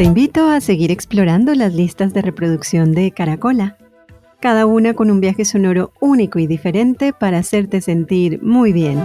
Te invito a seguir explorando las listas de reproducción de Caracola, cada una con un viaje sonoro único y diferente para hacerte sentir muy bien.